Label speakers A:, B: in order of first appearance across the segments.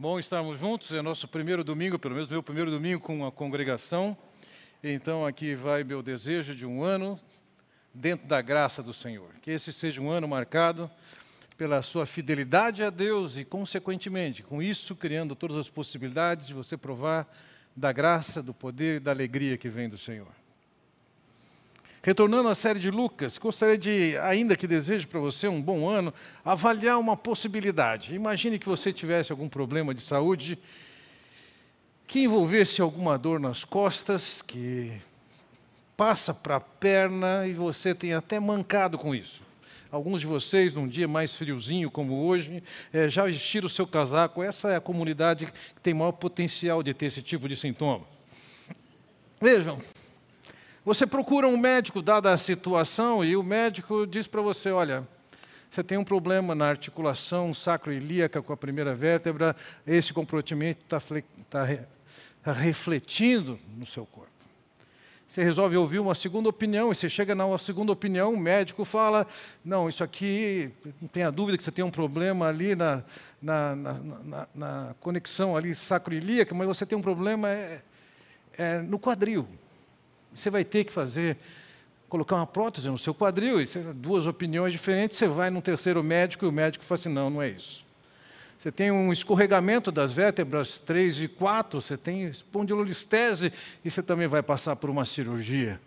A: Bom estarmos juntos, é nosso primeiro domingo, pelo menos meu primeiro domingo com a congregação. Então aqui vai meu desejo de um ano dentro da graça do Senhor. Que esse seja um ano marcado pela sua fidelidade a Deus e, consequentemente, com isso, criando todas as possibilidades de você provar da graça, do poder e da alegria que vem do Senhor. Retornando à série de Lucas, gostaria de, ainda que desejo para você um bom ano, avaliar uma possibilidade. Imagine que você tivesse algum problema de saúde que envolvesse alguma dor nas costas, que passa para a perna e você tem até mancado com isso. Alguns de vocês, num dia mais friozinho como hoje, é, já vestiram o seu casaco. Essa é a comunidade que tem maior potencial de ter esse tipo de sintoma. Vejam, você procura um médico, dada a situação, e o médico diz para você: olha, você tem um problema na articulação sacroilíaca com a primeira vértebra, esse comprometimento está tá, tá refletindo no seu corpo. Você resolve ouvir uma segunda opinião, e você chega na segunda opinião, o médico fala: não, isso aqui, não tenha dúvida que você tem um problema ali na, na, na, na conexão ali mas você tem um problema é, é no quadril. Você vai ter que fazer, colocar uma prótese no seu quadril, e duas opiniões diferentes, você vai num terceiro médico e o médico fala assim: não, não é isso. Você tem um escorregamento das vértebras 3 e 4, você tem espondilolistese e você também vai passar por uma cirurgia.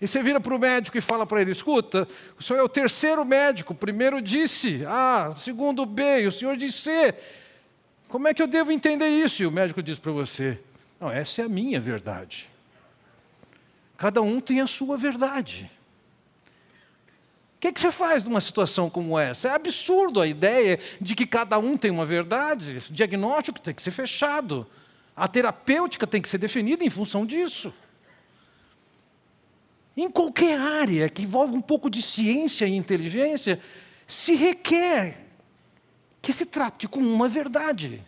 A: E você vira para o médico e fala para ele: escuta, o senhor é o terceiro médico, o primeiro disse A, o segundo B, e o senhor disse C. Como é que eu devo entender isso? E o médico diz para você: não, essa é a minha verdade. Cada um tem a sua verdade. O que, que, você faz numa situação como essa? É absurdo a ideia de que cada um tem uma verdade. O diagnóstico tem que ser fechado. A terapêutica tem que ser definida em função disso. Em qualquer área que envolve um pouco de ciência e inteligência, se requer que se trate com uma verdade.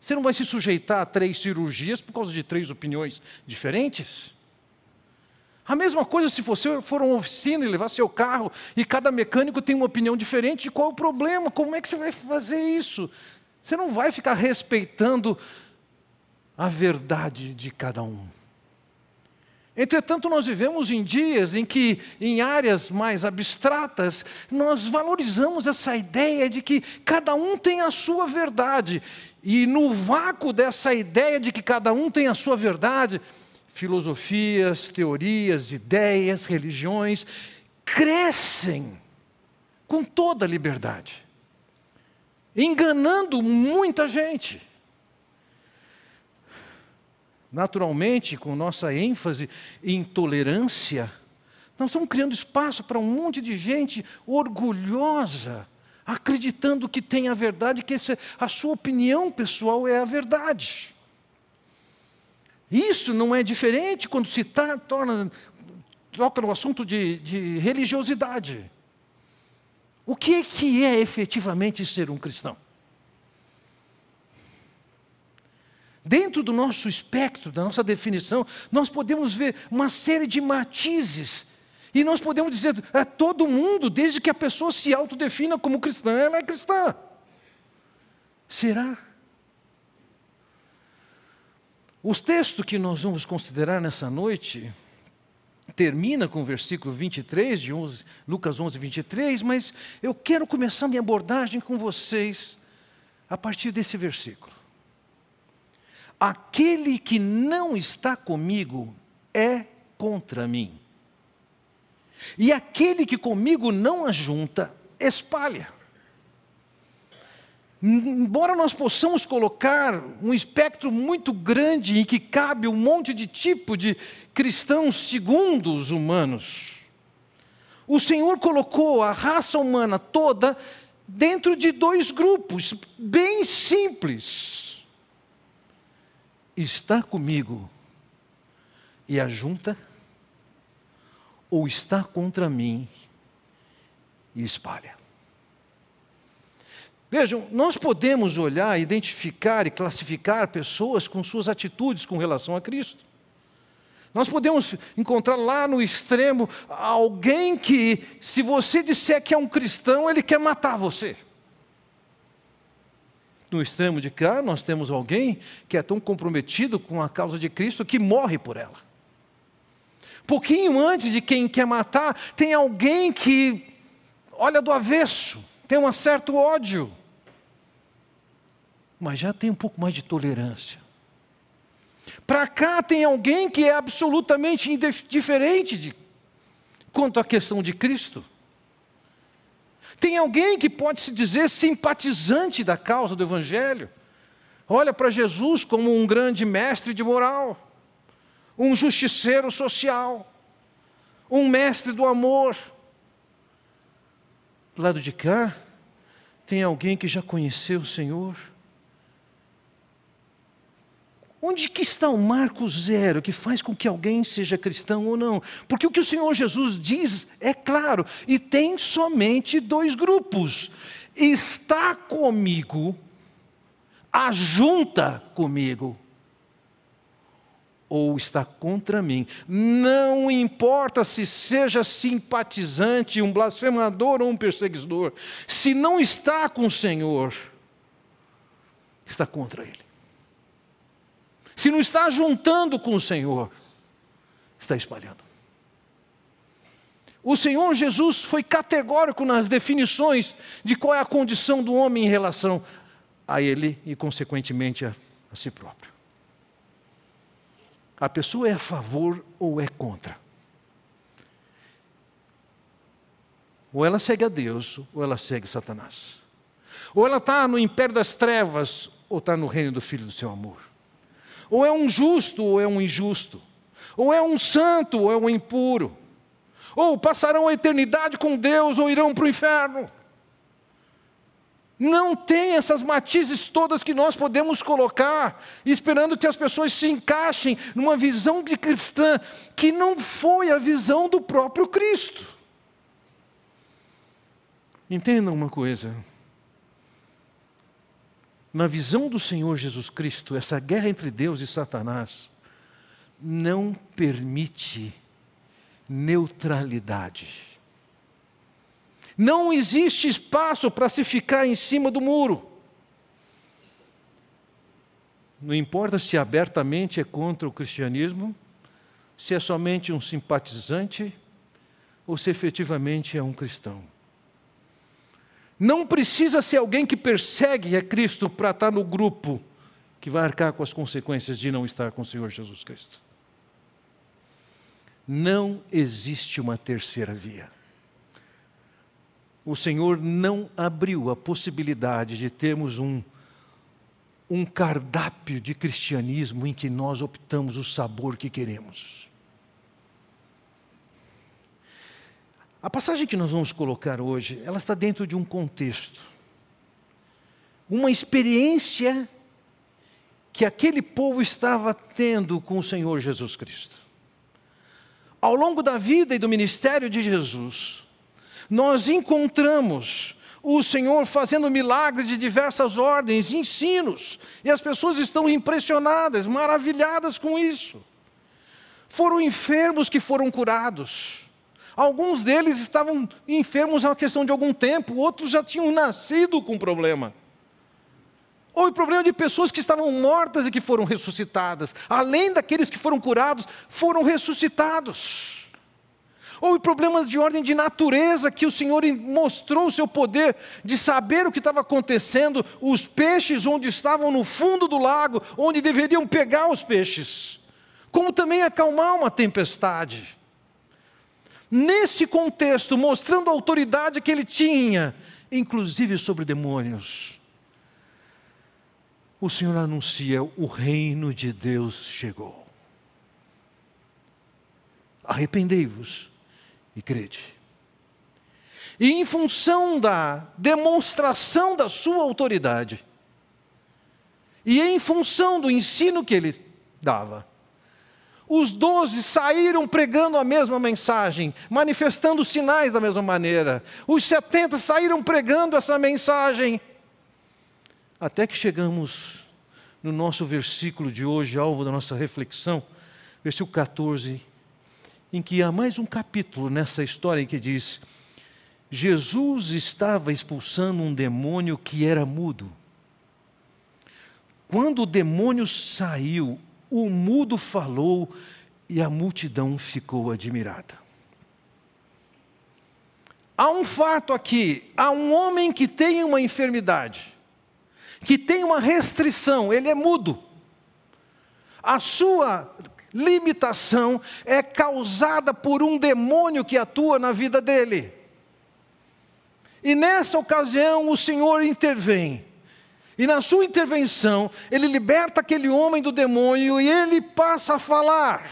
A: Você não vai se sujeitar a três cirurgias por causa de três opiniões diferentes. A mesma coisa se você for uma oficina e levar seu carro e cada mecânico tem uma opinião diferente de qual é o problema, como é que você vai fazer isso? Você não vai ficar respeitando a verdade de cada um. Entretanto, nós vivemos em dias em que, em áreas mais abstratas, nós valorizamos essa ideia de que cada um tem a sua verdade. E no vácuo dessa ideia de que cada um tem a sua verdade, filosofias, teorias, ideias, religiões, crescem com toda liberdade, enganando muita gente. Naturalmente, com nossa ênfase em tolerância, nós estamos criando espaço para um monte de gente orgulhosa, acreditando que tem a verdade, que a sua opinião pessoal é a verdade. Isso não é diferente quando se tá, torna, toca no assunto de, de religiosidade. O que é, que é efetivamente ser um cristão? Dentro do nosso espectro, da nossa definição, nós podemos ver uma série de matizes. E nós podemos dizer, é todo mundo, desde que a pessoa se autodefina como cristã, ela é cristã. Será? O texto que nós vamos considerar nessa noite termina com o versículo 23 de 11, Lucas 11, 23, mas eu quero começar minha abordagem com vocês a partir desse versículo. Aquele que não está comigo é contra mim. E aquele que comigo não ajunta, espalha. Embora nós possamos colocar um espectro muito grande em que cabe um monte de tipo de cristãos segundo os humanos, o Senhor colocou a raça humana toda dentro de dois grupos bem simples. Está comigo e ajunta, ou está contra mim e espalha. Vejam, nós podemos olhar, identificar e classificar pessoas com suas atitudes com relação a Cristo. Nós podemos encontrar lá no extremo alguém que, se você disser que é um cristão, ele quer matar você. No extremo de cá, nós temos alguém que é tão comprometido com a causa de Cristo que morre por ela. Pouquinho antes de quem quer matar, tem alguém que olha do avesso, tem um certo ódio, mas já tem um pouco mais de tolerância. Para cá tem alguém que é absolutamente indiferente de, quanto à questão de Cristo. Tem alguém que pode se dizer simpatizante da causa do Evangelho. Olha para Jesus como um grande mestre de moral, um justiceiro social, um mestre do amor. Do lado de cá, tem alguém que já conheceu o Senhor. Onde que está o marco zero que faz com que alguém seja cristão ou não? Porque o que o Senhor Jesus diz é claro, e tem somente dois grupos: está comigo, ajunta comigo, ou está contra mim. Não importa se seja simpatizante, um blasfemador ou um perseguidor, se não está com o Senhor, está contra Ele se não está juntando com o Senhor, está espalhando. O Senhor Jesus foi categórico nas definições de qual é a condição do homem em relação a ele e, consequentemente, a, a si próprio. A pessoa é a favor ou é contra. Ou ela segue a Deus, ou ela segue Satanás. Ou ela está no império das trevas, ou está no reino do Filho do seu amor. Ou é um justo ou é um injusto. Ou é um santo ou é um impuro. Ou passarão a eternidade com Deus ou irão para o inferno. Não tem essas matizes todas que nós podemos colocar, esperando que as pessoas se encaixem numa visão de cristã que não foi a visão do próprio Cristo. Entendam uma coisa: na visão do Senhor Jesus Cristo, essa guerra entre Deus e Satanás não permite neutralidade. Não existe espaço para se ficar em cima do muro. Não importa se abertamente é contra o cristianismo, se é somente um simpatizante ou se efetivamente é um cristão. Não precisa ser alguém que persegue a Cristo para estar no grupo que vai arcar com as consequências de não estar com o Senhor Jesus Cristo. Não existe uma terceira via. O Senhor não abriu a possibilidade de termos um, um cardápio de cristianismo em que nós optamos o sabor que queremos. A passagem que nós vamos colocar hoje, ela está dentro de um contexto. Uma experiência que aquele povo estava tendo com o Senhor Jesus Cristo. Ao longo da vida e do ministério de Jesus, nós encontramos o Senhor fazendo milagres de diversas ordens, ensinos, e as pessoas estão impressionadas, maravilhadas com isso. Foram enfermos que foram curados Alguns deles estavam enfermos há uma questão de algum tempo, outros já tinham nascido com problema. Houve problema de pessoas que estavam mortas e que foram ressuscitadas. Além daqueles que foram curados, foram ressuscitados. Houve problemas de ordem de natureza que o Senhor mostrou o seu poder de saber o que estava acontecendo, os peixes onde estavam no fundo do lago, onde deveriam pegar os peixes, como também acalmar uma tempestade. Nesse contexto, mostrando a autoridade que ele tinha, inclusive sobre demônios, o Senhor anuncia: o reino de Deus chegou. Arrependei-vos e crede. E em função da demonstração da sua autoridade, e em função do ensino que ele dava, os doze saíram pregando a mesma mensagem, manifestando sinais da mesma maneira. Os setenta saíram pregando essa mensagem. Até que chegamos no nosso versículo de hoje, alvo da nossa reflexão, versículo 14, em que há mais um capítulo nessa história em que diz: Jesus estava expulsando um demônio que era mudo. Quando o demônio saiu, o mudo falou e a multidão ficou admirada. Há um fato aqui: há um homem que tem uma enfermidade, que tem uma restrição, ele é mudo. A sua limitação é causada por um demônio que atua na vida dele. E nessa ocasião o Senhor intervém. E na sua intervenção, ele liberta aquele homem do demônio e ele passa a falar.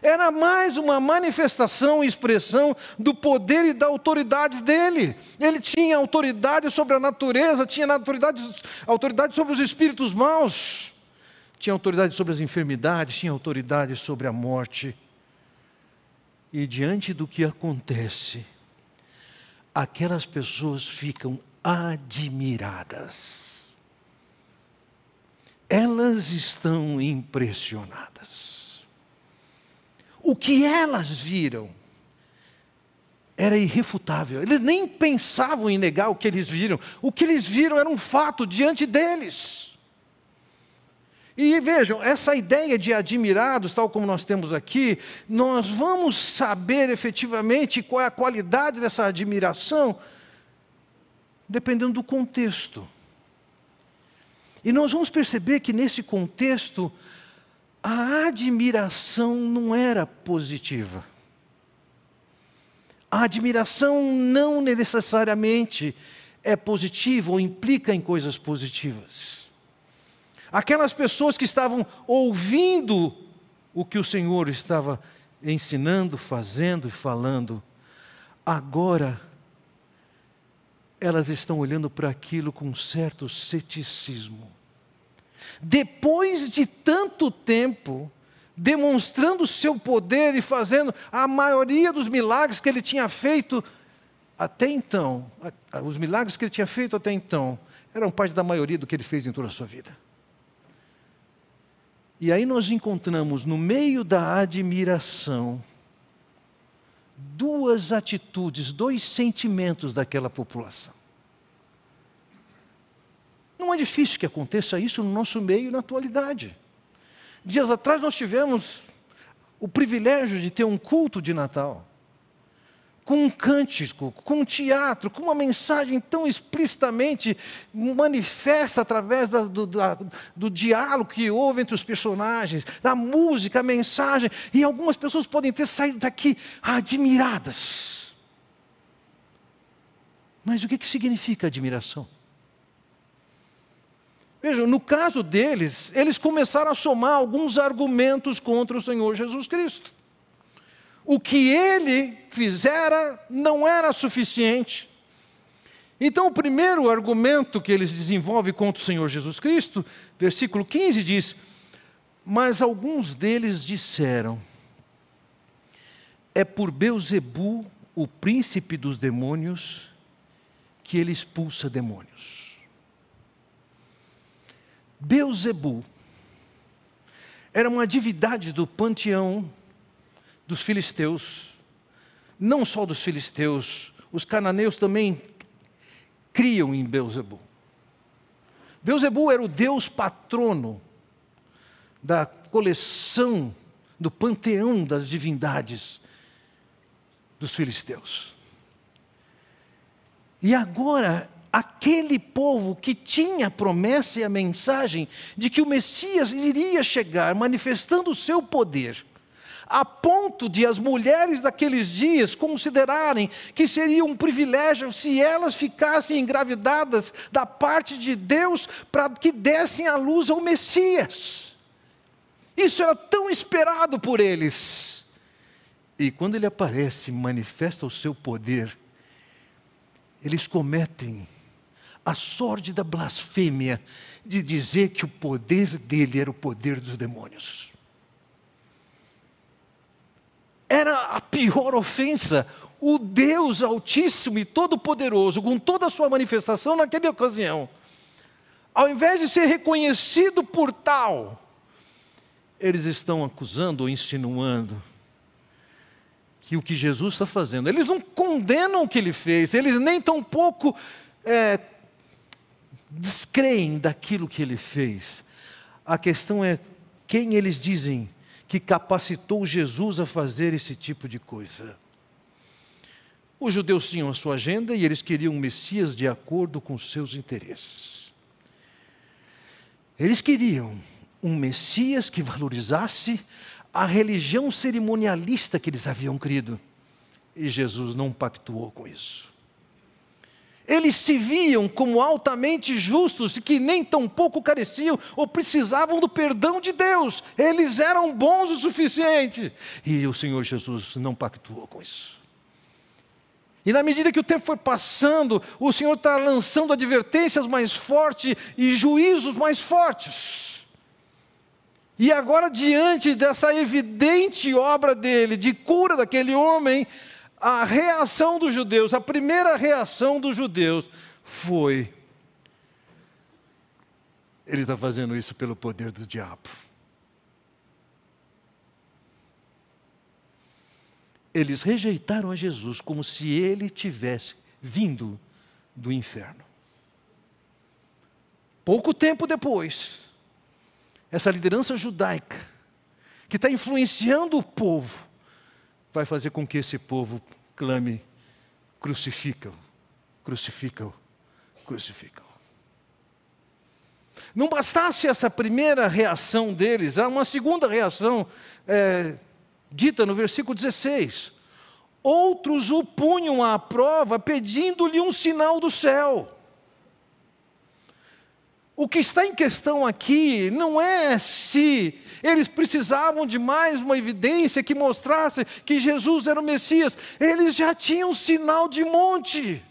A: Era mais uma manifestação e expressão do poder e da autoridade dele. Ele tinha autoridade sobre a natureza, tinha autoridade, autoridade sobre os espíritos maus, tinha autoridade sobre as enfermidades, tinha autoridade sobre a morte. E diante do que acontece, aquelas pessoas ficam admiradas. Elas estão impressionadas. O que elas viram era irrefutável. Eles nem pensavam em negar o que eles viram. O que eles viram era um fato diante deles. E vejam, essa ideia de admirados, tal como nós temos aqui, nós vamos saber efetivamente qual é a qualidade dessa admiração, dependendo do contexto. E nós vamos perceber que nesse contexto, a admiração não era positiva. A admiração não necessariamente é positiva ou implica em coisas positivas. Aquelas pessoas que estavam ouvindo o que o Senhor estava ensinando, fazendo e falando, agora elas estão olhando para aquilo com certo ceticismo. Depois de tanto tempo, demonstrando o seu poder e fazendo a maioria dos milagres que ele tinha feito até então, os milagres que ele tinha feito até então, eram parte da maioria do que ele fez em toda a sua vida. E aí nós encontramos no meio da admiração duas atitudes, dois sentimentos daquela população. Não é difícil que aconteça isso no nosso meio na atualidade. Dias atrás nós tivemos o privilégio de ter um culto de Natal com um cântico, com um teatro, com uma mensagem tão explicitamente manifesta através da, do, da, do diálogo que houve entre os personagens, da música, a mensagem, e algumas pessoas podem ter saído daqui admiradas. Mas o que, que significa admiração? Vejam, no caso deles, eles começaram a somar alguns argumentos contra o Senhor Jesus Cristo o que ele fizera não era suficiente. Então, o primeiro argumento que eles desenvolvem contra o Senhor Jesus Cristo, versículo 15 diz: Mas alguns deles disseram, é por Beuzebu, o príncipe dos demônios, que ele expulsa demônios. Beuzebu era uma divindade do panteão dos filisteus, não só dos filisteus, os cananeus também criam em Beuzebu. Beuzebu era o deus patrono da coleção, do panteão das divindades dos filisteus. E agora, aquele povo que tinha a promessa e a mensagem de que o Messias iria chegar manifestando o seu poder, a ponto de as mulheres daqueles dias considerarem que seria um privilégio se elas ficassem engravidadas da parte de Deus para que dessem à luz ao Messias. Isso era tão esperado por eles. E quando ele aparece, manifesta o seu poder, eles cometem a sórdida blasfêmia de dizer que o poder dele era o poder dos demônios era a pior ofensa. O Deus Altíssimo e Todo-Poderoso, com toda a sua manifestação naquela ocasião, ao invés de ser reconhecido por tal, eles estão acusando ou insinuando que o que Jesus está fazendo, eles não condenam o que ele fez, eles nem tão pouco é, descreem daquilo que ele fez. A questão é quem eles dizem que capacitou Jesus a fazer esse tipo de coisa. Os judeus tinham a sua agenda e eles queriam um Messias de acordo com seus interesses. Eles queriam um Messias que valorizasse a religião cerimonialista que eles haviam crido. E Jesus não pactuou com isso. Eles se viam como altamente justos e que nem tão pouco careciam ou precisavam do perdão de Deus. Eles eram bons o suficiente. E o Senhor Jesus não pactuou com isso. E na medida que o tempo foi passando, o Senhor está lançando advertências mais fortes e juízos mais fortes. E agora, diante dessa evidente obra dele, de cura daquele homem, a reação dos judeus, a primeira reação dos judeus foi: ele está fazendo isso pelo poder do diabo. eles rejeitaram a Jesus como se ele tivesse vindo do inferno. Pouco tempo depois, essa liderança judaica, que está influenciando o povo, vai fazer com que esse povo clame: crucifica-o, crucifica-o, crucifica-o. Não bastasse essa primeira reação deles, há uma segunda reação é, dita no versículo 16: Outros o punham à prova, pedindo-lhe um sinal do céu. O que está em questão aqui não é se eles precisavam de mais uma evidência que mostrasse que Jesus era o Messias, eles já tinham sinal de monte.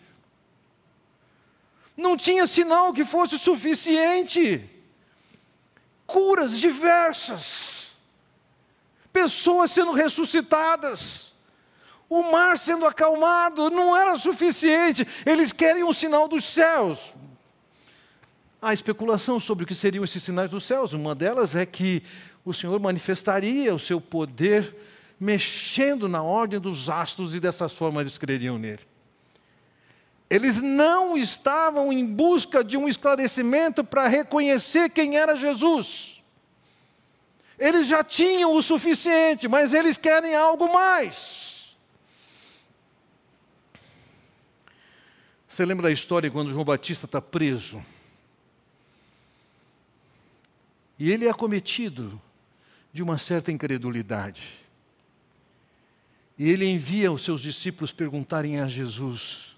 A: Não tinha sinal que fosse suficiente. Curas diversas pessoas sendo ressuscitadas, o mar sendo acalmado, não era suficiente, eles querem um sinal dos céus. Há especulação sobre o que seriam esses sinais dos céus, uma delas é que o Senhor manifestaria o seu poder mexendo na ordem dos astros e dessa forma eles creriam nele. Eles não estavam em busca de um esclarecimento para reconhecer quem era Jesus. Eles já tinham o suficiente, mas eles querem algo mais. Você lembra da história quando João Batista está preso? E ele é acometido de uma certa incredulidade. E ele envia os seus discípulos perguntarem a Jesus: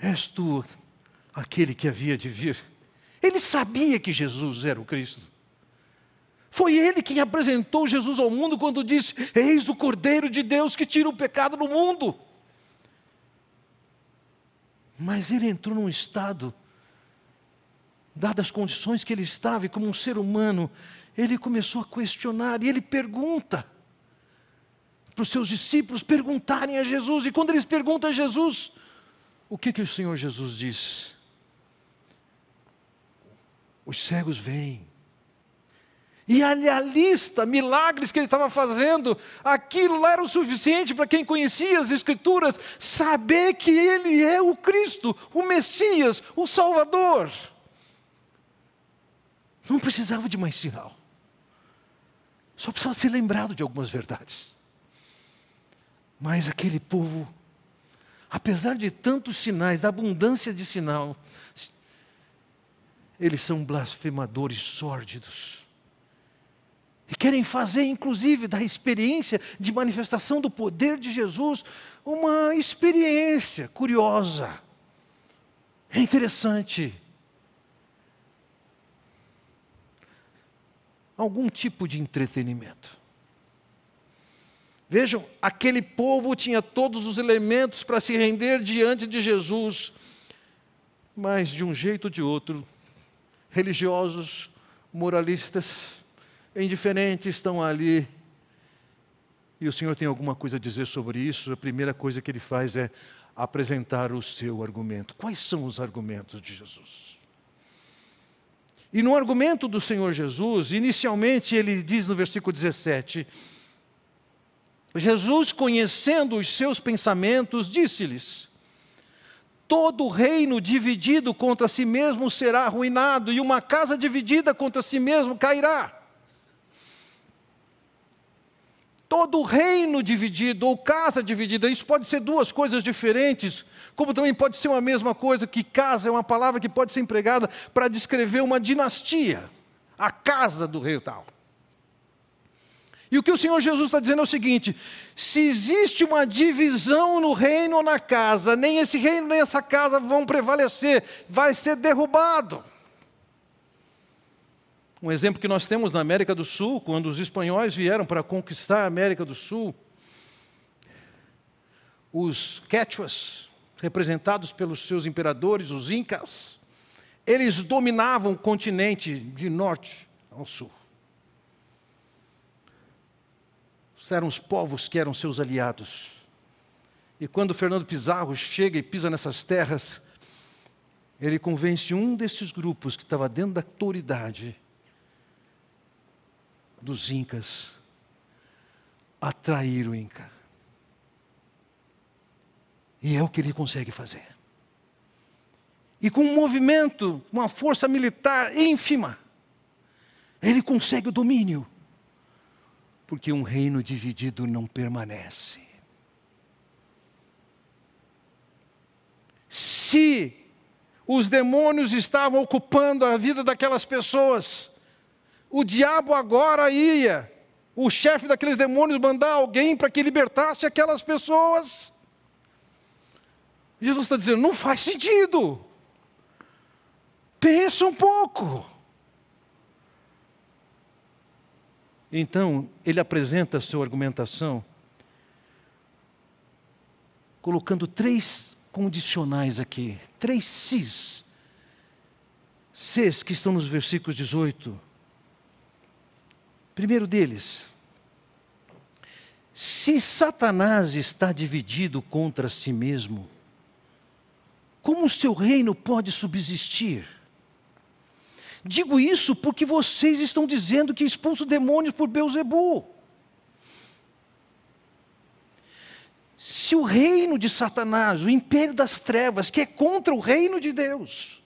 A: És tu aquele que havia de vir? Ele sabia que Jesus era o Cristo. Foi ele quem apresentou Jesus ao mundo quando disse: Eis o Cordeiro de Deus que tira o pecado do mundo. Mas ele entrou num estado, dadas as condições que ele estava, e como um ser humano, ele começou a questionar, e ele pergunta para os seus discípulos perguntarem a Jesus, e quando eles perguntam a Jesus, o que, que o Senhor Jesus diz? Os cegos vêm, e a lista, milagres que ele estava fazendo, aquilo lá era o suficiente para quem conhecia as Escrituras saber que ele é o Cristo, o Messias, o Salvador. Não precisava de mais sinal, só precisava ser lembrado de algumas verdades. Mas aquele povo, apesar de tantos sinais, da abundância de sinal, eles são blasfemadores sórdidos e querem fazer, inclusive, da experiência de manifestação do poder de Jesus uma experiência curiosa. É interessante. Algum tipo de entretenimento. Vejam, aquele povo tinha todos os elementos para se render diante de Jesus, mas de um jeito ou de outro, religiosos, moralistas, indiferentes estão ali. E o Senhor tem alguma coisa a dizer sobre isso. A primeira coisa que ele faz é apresentar o seu argumento. Quais são os argumentos de Jesus? E no argumento do Senhor Jesus, inicialmente ele diz no versículo 17: Jesus, conhecendo os seus pensamentos, disse-lhes: Todo reino dividido contra si mesmo será arruinado, e uma casa dividida contra si mesmo cairá. Todo reino dividido ou casa dividida, isso pode ser duas coisas diferentes, como também pode ser uma mesma coisa, que casa é uma palavra que pode ser empregada para descrever uma dinastia, a casa do rei tal. E o que o Senhor Jesus está dizendo é o seguinte: se existe uma divisão no reino ou na casa, nem esse reino nem essa casa vão prevalecer, vai ser derrubado. Um exemplo que nós temos na América do Sul, quando os espanhóis vieram para conquistar a América do Sul, os quechuas, representados pelos seus imperadores, os incas, eles dominavam o continente de norte ao sul. eram os povos que eram seus aliados. E quando Fernando Pizarro chega e pisa nessas terras, ele convence um desses grupos que estava dentro da autoridade dos Incas a trair o Inca. E é o que ele consegue fazer. E com um movimento, uma força militar ínfima, ele consegue o domínio porque um reino dividido não permanece. Se os demônios estavam ocupando a vida daquelas pessoas, o diabo agora ia, o chefe daqueles demônios, mandar alguém para que libertasse aquelas pessoas. Jesus está dizendo: não faz sentido. Pensa um pouco. Então, ele apresenta a sua argumentação colocando três condicionais aqui, três cis. Cs que estão nos versículos 18. Primeiro deles, se Satanás está dividido contra si mesmo, como o seu reino pode subsistir? Digo isso porque vocês estão dizendo que expulso demônios por Beuzebu. Se o reino de Satanás, o império das trevas, que é contra o reino de Deus,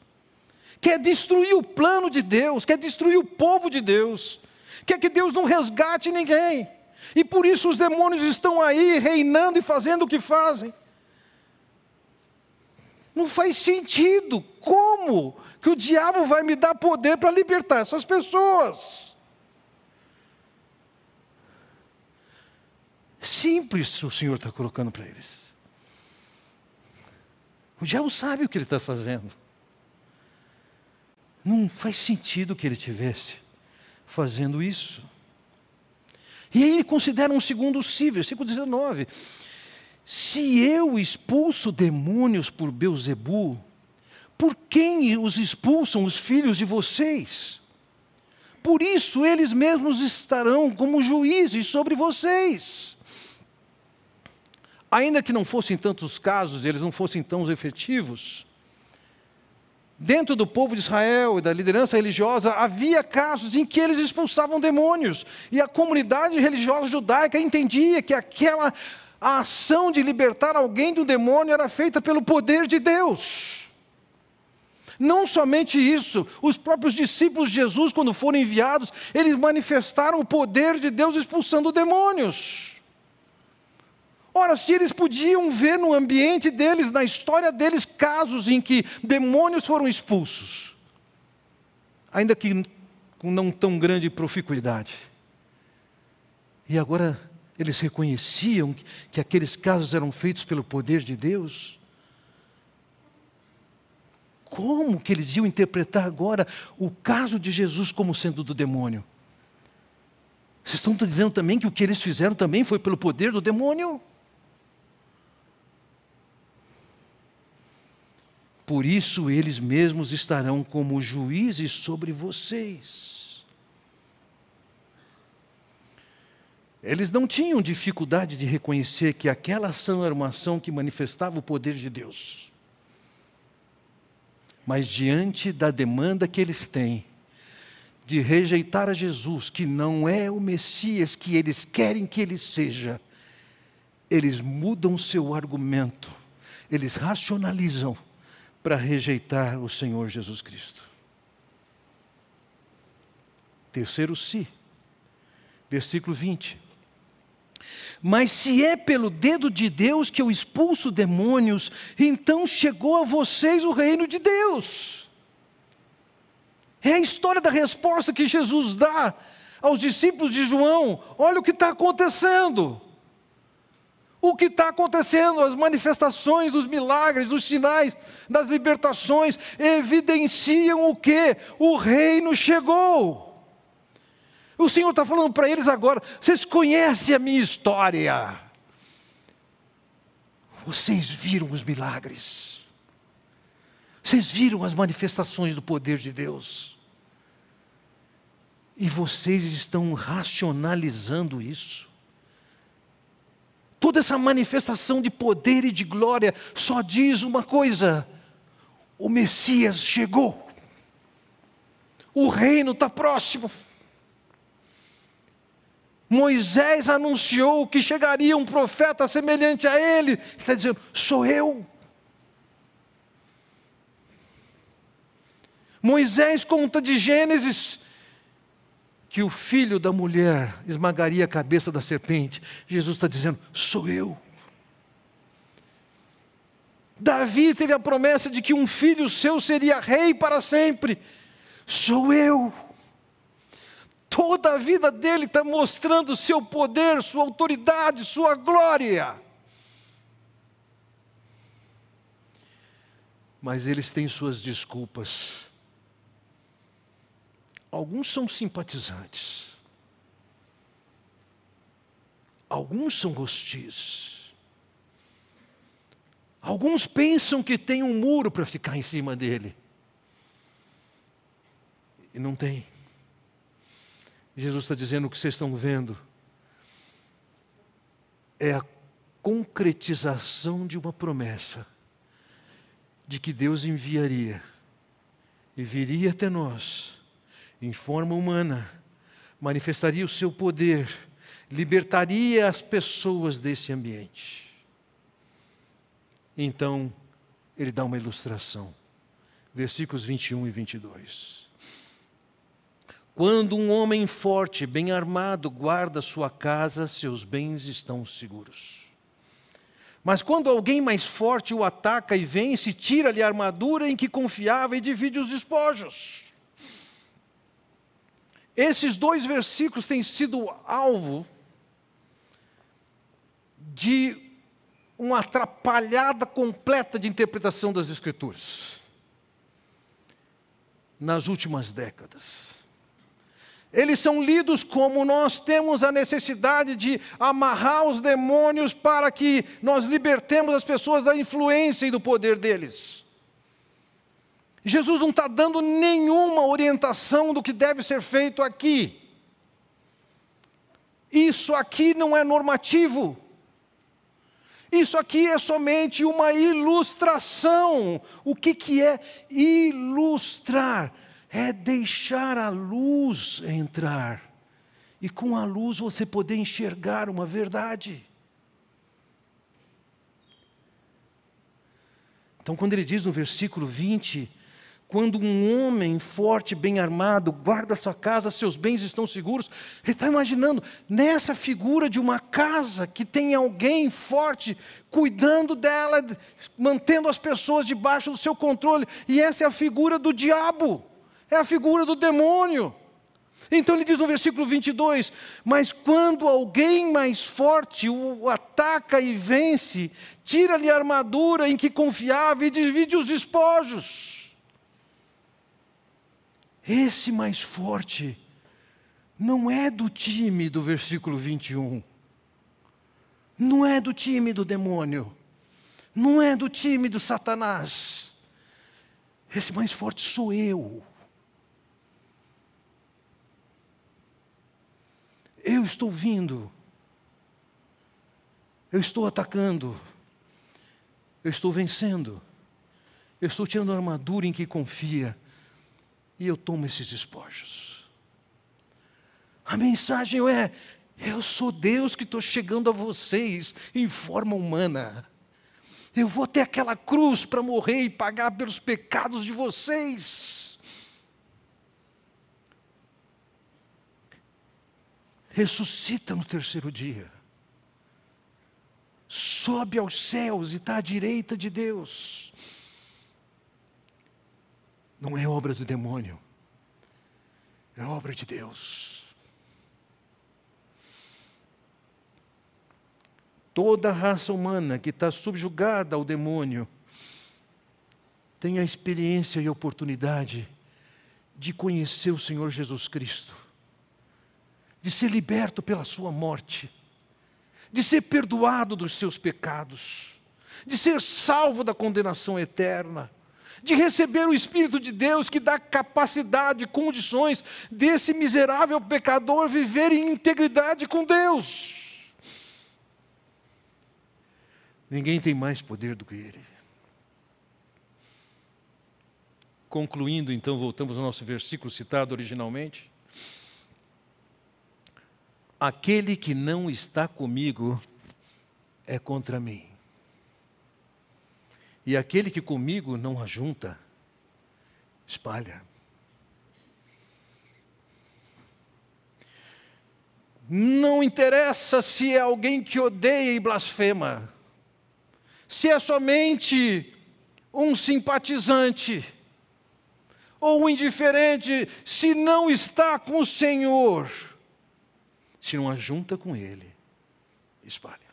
A: quer destruir o plano de Deus, quer destruir o povo de Deus, quer que Deus não resgate ninguém, e por isso os demônios estão aí reinando e fazendo o que fazem. Não faz sentido. Como que o diabo vai me dar poder para libertar essas pessoas? Simples o Senhor está colocando para eles. O diabo sabe o que ele está fazendo. Não faz sentido que ele tivesse fazendo isso. E aí ele considera um segundo si, versículo 19. Se eu expulso demônios por Beuzebu, por quem os expulsam os filhos de vocês? Por isso eles mesmos estarão como juízes sobre vocês. Ainda que não fossem tantos casos, eles não fossem tão efetivos, dentro do povo de Israel e da liderança religiosa havia casos em que eles expulsavam demônios, e a comunidade religiosa judaica entendia que aquela ação de libertar alguém do demônio era feita pelo poder de Deus. Não somente isso, os próprios discípulos de Jesus, quando foram enviados, eles manifestaram o poder de Deus expulsando demônios. Ora, se eles podiam ver no ambiente deles, na história deles, casos em que demônios foram expulsos, ainda que com não tão grande proficuidade, e agora eles reconheciam que aqueles casos eram feitos pelo poder de Deus. Como que eles iam interpretar agora o caso de Jesus como sendo do demônio? Vocês estão dizendo também que o que eles fizeram também foi pelo poder do demônio? Por isso eles mesmos estarão como juízes sobre vocês. Eles não tinham dificuldade de reconhecer que aquela ação era uma ação que manifestava o poder de Deus. Mas diante da demanda que eles têm de rejeitar a Jesus, que não é o Messias que eles querem que ele seja, eles mudam seu argumento, eles racionalizam para rejeitar o Senhor Jesus Cristo. Terceiro se, versículo 20. Mas se é pelo dedo de Deus que eu expulso demônios, então chegou a vocês o reino de Deus. É a história da resposta que Jesus dá aos discípulos de João: olha o que está acontecendo. O que está acontecendo, as manifestações dos milagres, dos sinais, das libertações, evidenciam o que? O reino chegou. O Senhor está falando para eles agora: vocês conhecem a minha história. Vocês viram os milagres. Vocês viram as manifestações do poder de Deus. E vocês estão racionalizando isso. Toda essa manifestação de poder e de glória só diz uma coisa: o Messias chegou, o reino está próximo. Moisés anunciou que chegaria um profeta semelhante a ele, está dizendo: sou eu. Moisés conta de Gênesis que o filho da mulher esmagaria a cabeça da serpente. Jesus está dizendo: sou eu. Davi teve a promessa de que um filho seu seria rei para sempre. Sou eu. Toda a vida dele está mostrando seu poder, sua autoridade, sua glória. Mas eles têm suas desculpas. Alguns são simpatizantes. Alguns são hostis. Alguns pensam que tem um muro para ficar em cima dele. E não tem. Jesus está dizendo o que vocês estão vendo é a concretização de uma promessa de que Deus enviaria e viria até nós em forma humana, manifestaria o seu poder, libertaria as pessoas desse ambiente. Então, ele dá uma ilustração. Versículos 21 e 22. Quando um homem forte, bem armado, guarda sua casa, seus bens estão seguros. Mas quando alguém mais forte o ataca e vence, tira-lhe a armadura em que confiava e divide os despojos. Esses dois versículos têm sido alvo de uma atrapalhada completa de interpretação das Escrituras nas últimas décadas eles são lidos como nós temos a necessidade de amarrar os demônios para que nós libertemos as pessoas da influência e do poder deles. Jesus não está dando nenhuma orientação do que deve ser feito aqui. Isso aqui não é normativo. Isso aqui é somente uma ilustração. O que, que é ilustrar? é deixar a luz entrar. E com a luz você poder enxergar uma verdade. Então, quando ele diz no versículo 20, quando um homem forte, bem armado, guarda sua casa, seus bens estão seguros, ele está imaginando nessa figura de uma casa que tem alguém forte cuidando dela, mantendo as pessoas debaixo do seu controle, e essa é a figura do diabo é a figura do demônio. Então ele diz no versículo 22: Mas quando alguém mais forte o ataca e vence, tira-lhe a armadura em que confiava e divide os despojos. Esse mais forte não é do time do versículo 21, não é do time do demônio, não é do time do Satanás. Esse mais forte sou eu. Eu estou vindo. Eu estou atacando. Eu estou vencendo. Eu estou tirando a armadura em que confia. E eu tomo esses despojos. A mensagem é: eu sou Deus que estou chegando a vocês em forma humana. Eu vou até aquela cruz para morrer e pagar pelos pecados de vocês. Ressuscita no terceiro dia. Sobe aos céus e está à direita de Deus. Não é obra do demônio, é obra de Deus. Toda a raça humana que está subjugada ao demônio tem a experiência e oportunidade de conhecer o Senhor Jesus Cristo, de ser liberto pela Sua morte, de ser perdoado dos seus pecados, de ser salvo da condenação eterna de receber o Espírito de Deus que dá capacidade, condições desse miserável pecador viver em integridade com Deus. Ninguém tem mais poder do que Ele. Concluindo, então, voltamos ao nosso versículo citado originalmente. Aquele que não está comigo é contra mim. E aquele que comigo não ajunta, espalha. Não interessa se é alguém que odeia e blasfema, se é somente um simpatizante ou um indiferente, se não está com o Senhor, se não ajunta com Ele, espalha.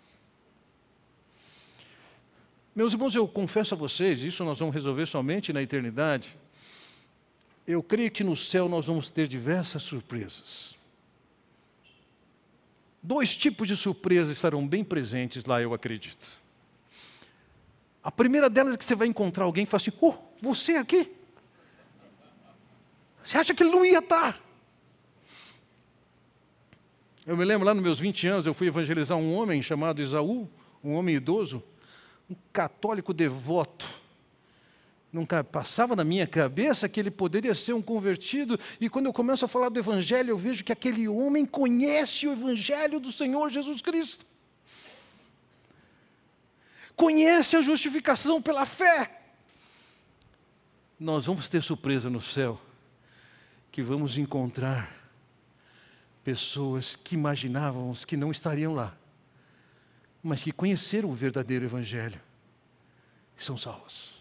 A: Meus irmãos, eu confesso a vocês, isso nós vamos resolver somente na eternidade. Eu creio que no céu nós vamos ter diversas surpresas. Dois tipos de surpresas estarão bem presentes lá, eu acredito. A primeira delas é que você vai encontrar alguém e fala assim: Oh, você aqui? Você acha que ele não ia estar? Eu me lembro lá nos meus 20 anos, eu fui evangelizar um homem chamado Isaú, um homem idoso um católico devoto. Nunca passava na minha cabeça que ele poderia ser um convertido, e quando eu começo a falar do Evangelho, eu vejo que aquele homem conhece o Evangelho do Senhor Jesus Cristo. Conhece a justificação pela fé. Nós vamos ter surpresa no céu, que vamos encontrar pessoas que imaginávamos que não estariam lá mas que conheceram o verdadeiro Evangelho e são salvas.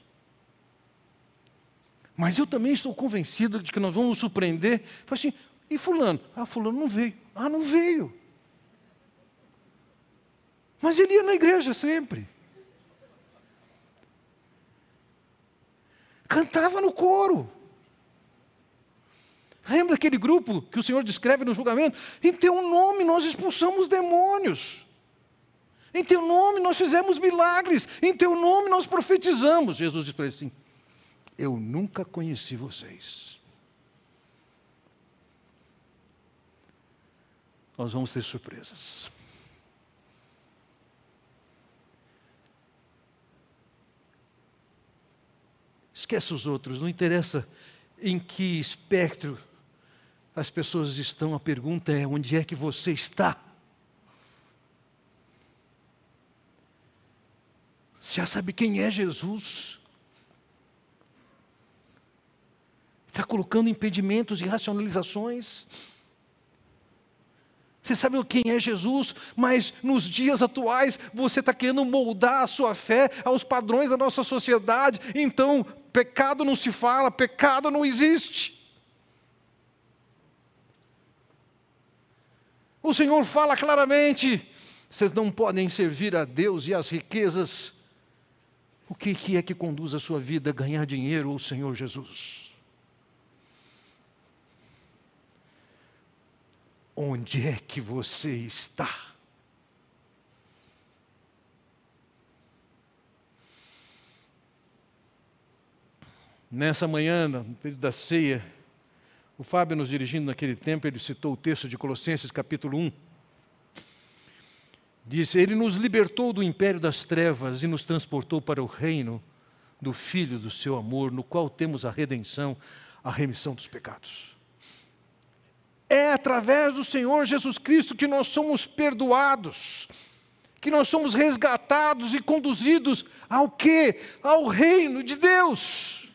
A: Mas eu também estou convencido de que nós vamos surpreender. Fala assim, e fulano? Ah, fulano não veio. Ah, não veio. Mas ele ia na igreja sempre. Cantava no coro. Lembra aquele grupo que o Senhor descreve no julgamento? Em teu nome nós expulsamos demônios. Em teu nome nós fizemos milagres, em teu nome nós profetizamos. Jesus disse para ele assim: Eu nunca conheci vocês. Nós vamos ter surpresas. Esquece os outros, não interessa em que espectro as pessoas estão, a pergunta é: onde é que você está? Você já sabe quem é Jesus? Está colocando impedimentos e racionalizações. Você sabe quem é Jesus, mas nos dias atuais você está querendo moldar a sua fé aos padrões da nossa sociedade. Então, pecado não se fala, pecado não existe. O Senhor fala claramente: vocês não podem servir a Deus e as riquezas o que, que é que conduz a sua vida a ganhar dinheiro ou Senhor Jesus? Onde é que você está? Nessa manhã, no período da ceia, o Fábio nos dirigindo naquele tempo, ele citou o texto de Colossenses capítulo 1. Diz: Ele nos libertou do império das trevas e nos transportou para o reino do Filho do seu amor, no qual temos a redenção, a remissão dos pecados. É através do Senhor Jesus Cristo que nós somos perdoados, que nós somos resgatados e conduzidos ao quê? Ao reino de Deus.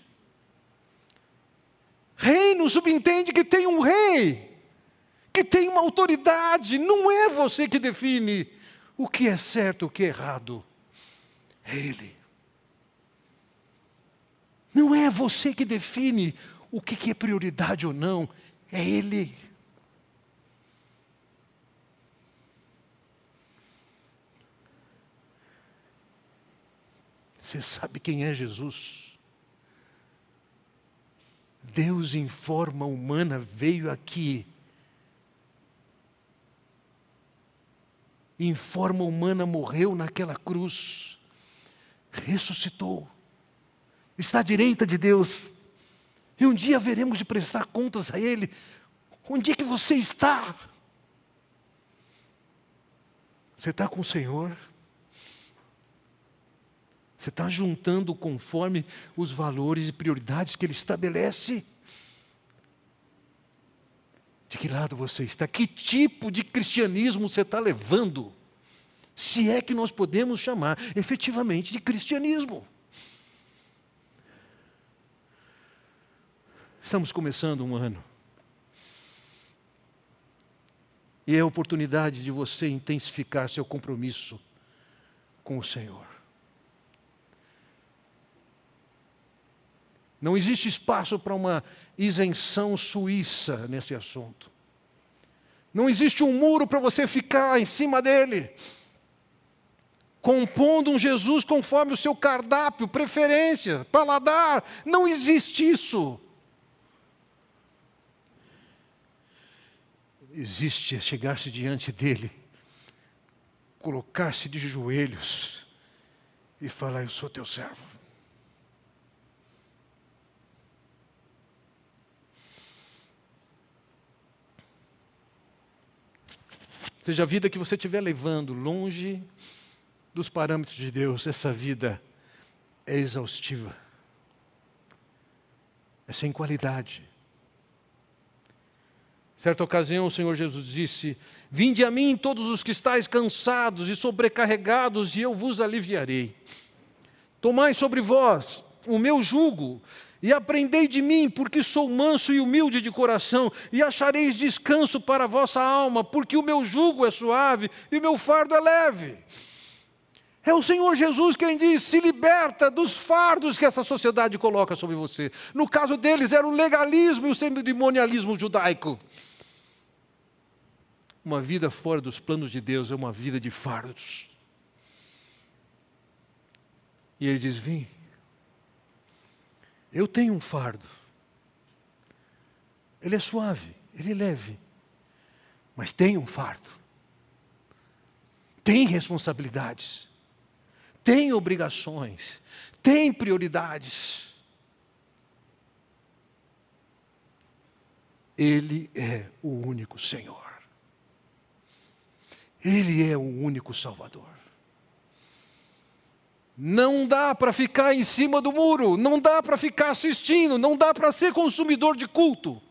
A: Reino subentende que tem um rei, que tem uma autoridade, não é você que define o que é certo, o que é errado. É Ele. Não é você que define o que é prioridade ou não, é Ele. Você sabe quem é Jesus? Deus em forma humana veio aqui. Em forma humana morreu naquela cruz, ressuscitou, está à direita de Deus, e um dia veremos de prestar contas a Ele. Onde é que você está? Você está com o Senhor? Você está juntando conforme os valores e prioridades que Ele estabelece? De que lado você está? Que tipo de cristianismo você está levando? Se é que nós podemos chamar efetivamente de cristianismo. Estamos começando um ano. E é a oportunidade de você intensificar seu compromisso com o Senhor. Não existe espaço para uma isenção suíça nesse assunto. Não existe um muro para você ficar em cima dele, compondo um Jesus conforme o seu cardápio, preferência, paladar. Não existe isso. Existe é chegar-se diante dele, colocar-se de joelhos e falar: Eu sou teu servo. Seja a vida que você estiver levando longe dos parâmetros de Deus, essa vida é exaustiva, é sem qualidade. Certa ocasião, o Senhor Jesus disse: Vinde a mim todos os que estáis cansados e sobrecarregados, e eu vos aliviarei. Tomai sobre vós o meu jugo e aprendei de mim, porque sou manso e humilde de coração, e achareis descanso para a vossa alma, porque o meu jugo é suave e o meu fardo é leve. É o Senhor Jesus quem diz: se liberta dos fardos que essa sociedade coloca sobre você. No caso deles, era o legalismo e o cerimonialismo judaico. Uma vida fora dos planos de Deus é uma vida de fardos. E ele diz: Vem, eu tenho um fardo. Ele é suave, ele é leve, mas tem um fardo. Tem responsabilidades, tem obrigações, tem prioridades. Ele é o único Senhor. Ele é o único Salvador. Não dá para ficar em cima do muro, não dá para ficar assistindo, não dá para ser consumidor de culto.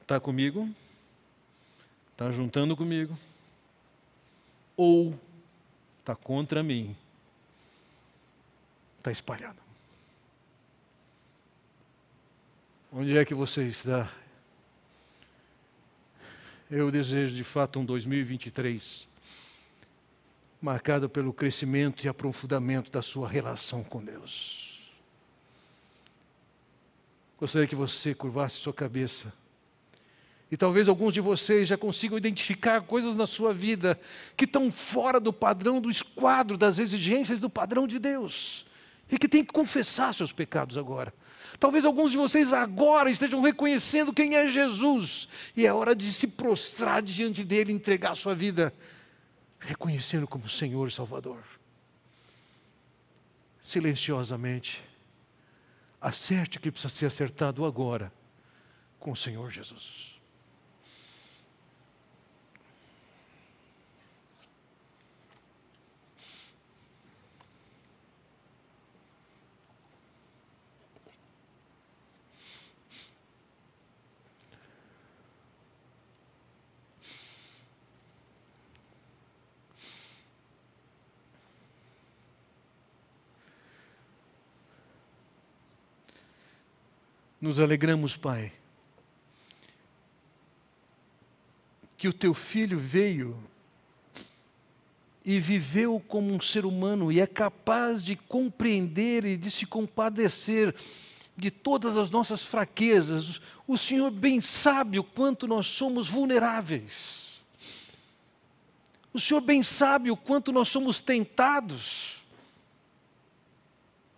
A: Está comigo? Está juntando comigo? Ou está contra mim? Está espalhando. Onde é que você está eu desejo de fato um 2023 marcado pelo crescimento e aprofundamento da sua relação com Deus. Gostaria que você curvasse sua cabeça. E talvez alguns de vocês já consigam identificar coisas na sua vida que estão fora do padrão, do esquadro, das exigências do padrão de Deus. E que tem que confessar seus pecados agora. Talvez alguns de vocês agora estejam reconhecendo quem é Jesus, e é hora de se prostrar diante dele, entregar a sua vida, reconhecendo como Senhor e Salvador. Silenciosamente, acerte o que precisa ser acertado agora com o Senhor Jesus. Nos alegramos, Pai, que o teu filho veio e viveu como um ser humano e é capaz de compreender e de se compadecer de todas as nossas fraquezas. O Senhor bem sabe o quanto nós somos vulneráveis. O Senhor bem sabe o quanto nós somos tentados.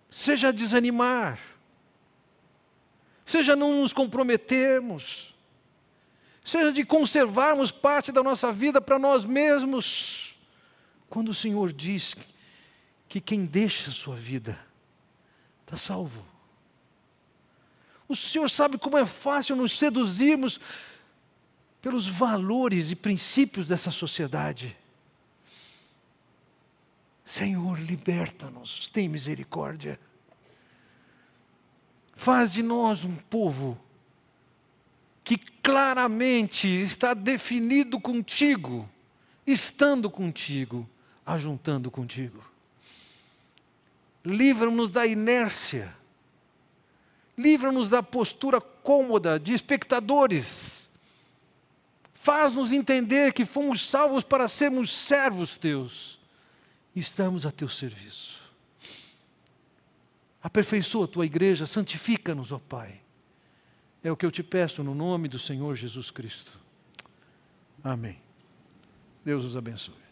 A: Seja desanimar, seja não nos comprometermos, seja de conservarmos parte da nossa vida para nós mesmos. Quando o Senhor diz que quem deixa a sua vida está salvo. O Senhor sabe como é fácil nos seduzirmos pelos valores e princípios dessa sociedade. Senhor, liberta-nos, tem misericórdia. Faz de nós um povo que claramente está definido contigo, estando contigo, ajuntando contigo. Livra-nos da inércia livra-nos da postura cômoda de espectadores. Faz-nos entender que fomos salvos para sermos servos teus e estamos a teu serviço. Aperfeiçoa a tua igreja, santifica-nos, ó Pai. É o que eu te peço no nome do Senhor Jesus Cristo. Amém. Deus os abençoe.